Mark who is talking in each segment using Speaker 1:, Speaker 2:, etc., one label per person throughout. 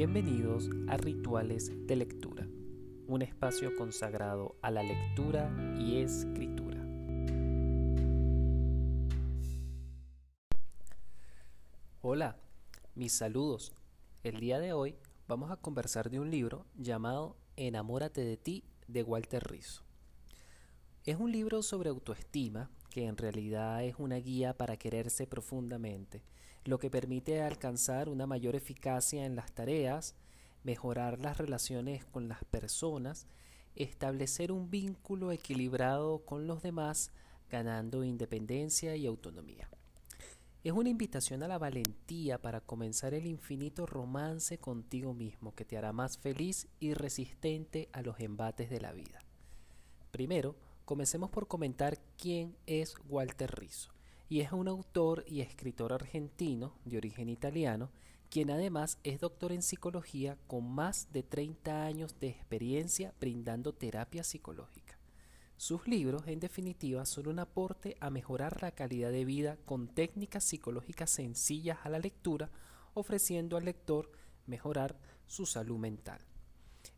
Speaker 1: Bienvenidos a Rituales de Lectura, un espacio consagrado a la lectura y escritura. Hola, mis saludos. El día de hoy vamos a conversar de un libro llamado Enamórate de ti de Walter Rizzo. Es un libro sobre autoestima que en realidad es una guía para quererse profundamente lo que permite alcanzar una mayor eficacia en las tareas, mejorar las relaciones con las personas, establecer un vínculo equilibrado con los demás, ganando independencia y autonomía. Es una invitación a la valentía para comenzar el infinito romance contigo mismo que te hará más feliz y resistente a los embates de la vida. Primero, comencemos por comentar quién es Walter Rizzo y es un autor y escritor argentino de origen italiano, quien además es doctor en psicología con más de 30 años de experiencia brindando terapia psicológica. Sus libros, en definitiva, son un aporte a mejorar la calidad de vida con técnicas psicológicas sencillas a la lectura, ofreciendo al lector mejorar su salud mental.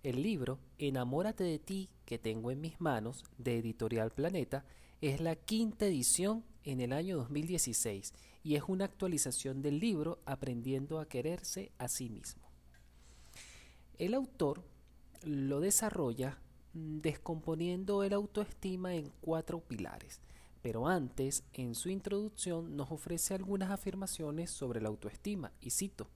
Speaker 1: El libro Enamórate de ti que tengo en mis manos, de Editorial Planeta, es la quinta edición en el año 2016 y es una actualización del libro Aprendiendo a quererse a sí mismo. El autor lo desarrolla mm, descomponiendo el autoestima en cuatro pilares, pero antes, en su introducción, nos ofrece algunas afirmaciones sobre la autoestima, y cito,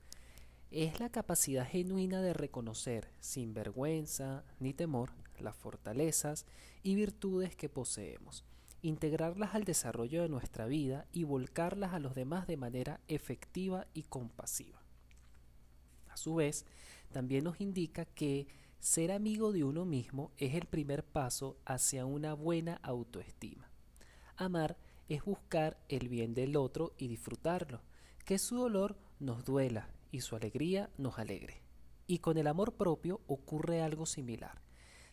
Speaker 1: es la capacidad genuina de reconocer, sin vergüenza ni temor, las fortalezas y virtudes que poseemos integrarlas al desarrollo de nuestra vida y volcarlas a los demás de manera efectiva y compasiva. A su vez, también nos indica que ser amigo de uno mismo es el primer paso hacia una buena autoestima. Amar es buscar el bien del otro y disfrutarlo, que su dolor nos duela y su alegría nos alegre. Y con el amor propio ocurre algo similar.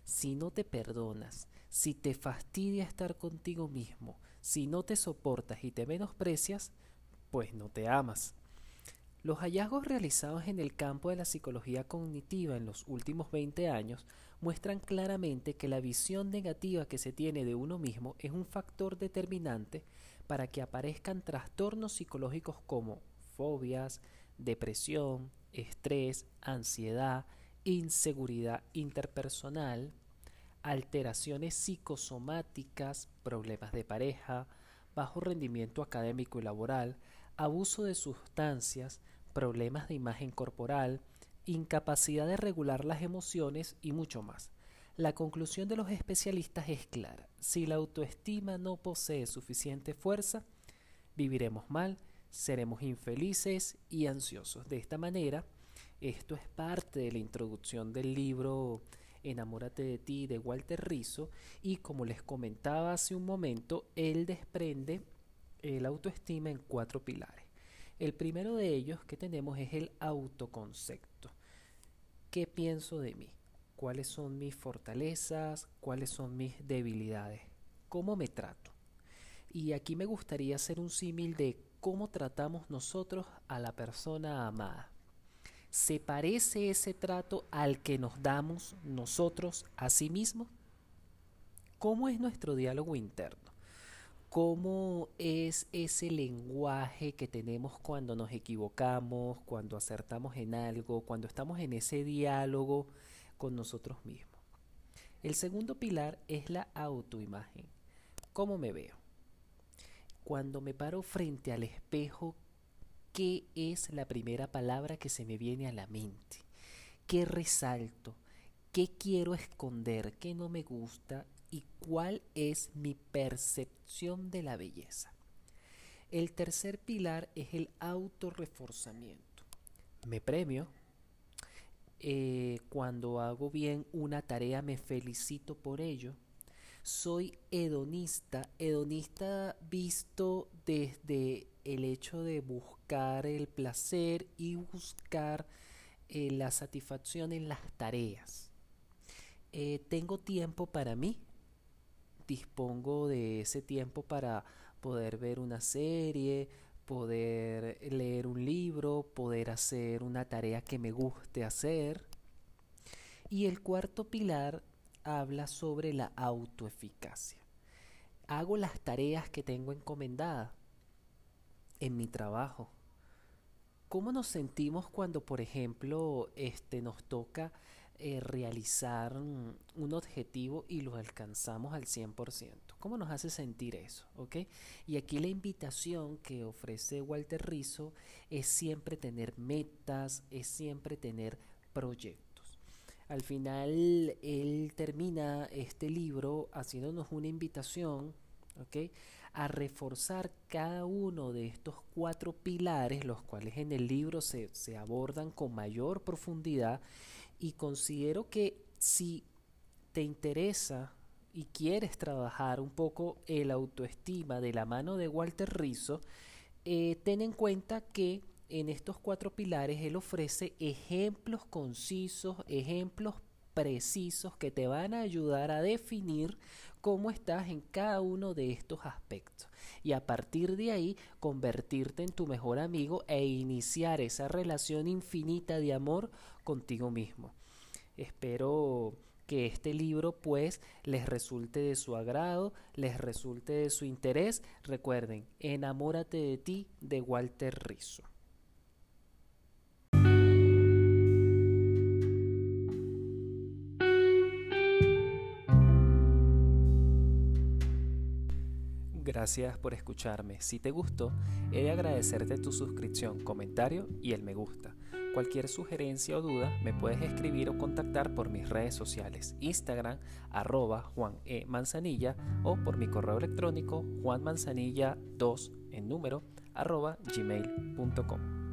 Speaker 1: Si no te perdonas, si te fastidia estar contigo mismo, si no te soportas y te menosprecias, pues no te amas. Los hallazgos realizados en el campo de la psicología cognitiva en los últimos 20 años muestran claramente que la visión negativa que se tiene de uno mismo es un factor determinante para que aparezcan trastornos psicológicos como fobias, depresión, estrés, ansiedad, inseguridad interpersonal, alteraciones psicosomáticas, problemas de pareja, bajo rendimiento académico y laboral, abuso de sustancias, problemas de imagen corporal, incapacidad de regular las emociones y mucho más. La conclusión de los especialistas es clara. Si la autoestima no posee suficiente fuerza, viviremos mal, seremos infelices y ansiosos. De esta manera, esto es parte de la introducción del libro Enamórate de ti de Walter Rizzo y como les comentaba hace un momento, él desprende el autoestima en cuatro pilares. El primero de ellos que tenemos es el autoconcepto. ¿Qué pienso de mí? ¿Cuáles son mis fortalezas? ¿Cuáles son mis debilidades? ¿Cómo me trato? Y aquí me gustaría hacer un símil de cómo tratamos nosotros a la persona amada. ¿Se parece ese trato al que nos damos nosotros a sí mismos? ¿Cómo es nuestro diálogo interno? ¿Cómo es ese lenguaje que tenemos cuando nos equivocamos, cuando acertamos en algo, cuando estamos en ese diálogo con nosotros mismos? El segundo pilar es la autoimagen. ¿Cómo me veo? Cuando me paro frente al espejo, ¿Qué es la primera palabra que se me viene a la mente? ¿Qué resalto? ¿Qué quiero esconder? ¿Qué no me gusta? ¿Y cuál es mi percepción de la belleza? El tercer pilar es el autorreforzamiento. Me premio. Eh, cuando hago bien una tarea me felicito por ello. Soy hedonista, hedonista visto desde el hecho de buscar el placer y buscar eh, la satisfacción en las tareas. Eh, tengo tiempo para mí, dispongo de ese tiempo para poder ver una serie, poder leer un libro, poder hacer una tarea que me guste hacer. Y el cuarto pilar habla sobre la autoeficacia. Hago las tareas que tengo encomendadas en mi trabajo. ¿Cómo nos sentimos cuando, por ejemplo, este, nos toca eh, realizar un objetivo y lo alcanzamos al 100%? ¿Cómo nos hace sentir eso? Y aquí la invitación que ofrece Walter Rizzo es siempre tener metas, es siempre tener proyectos. Al final, él termina este libro haciéndonos una invitación a reforzar cada uno de estos cuatro pilares, los cuales en el libro se, se abordan con mayor profundidad. Y considero que si te interesa y quieres trabajar un poco el autoestima de la mano de Walter Rizzo, eh, ten en cuenta que en estos cuatro pilares él ofrece ejemplos concisos, ejemplos precisos que te van a ayudar a definir cómo estás en cada uno de estos aspectos y a partir de ahí convertirte en tu mejor amigo e iniciar esa relación infinita de amor contigo mismo. Espero que este libro pues les resulte de su agrado, les resulte de su interés. Recuerden, Enamórate de ti de Walter Rizzo. Gracias por escucharme. Si te gustó, he de agradecerte tu suscripción, comentario y el me gusta. Cualquier sugerencia o duda me puedes escribir o contactar por mis redes sociales, Instagram, arroba Juan E. Manzanilla o por mi correo electrónico juanmanzanilla2 en número arroba gmail.com.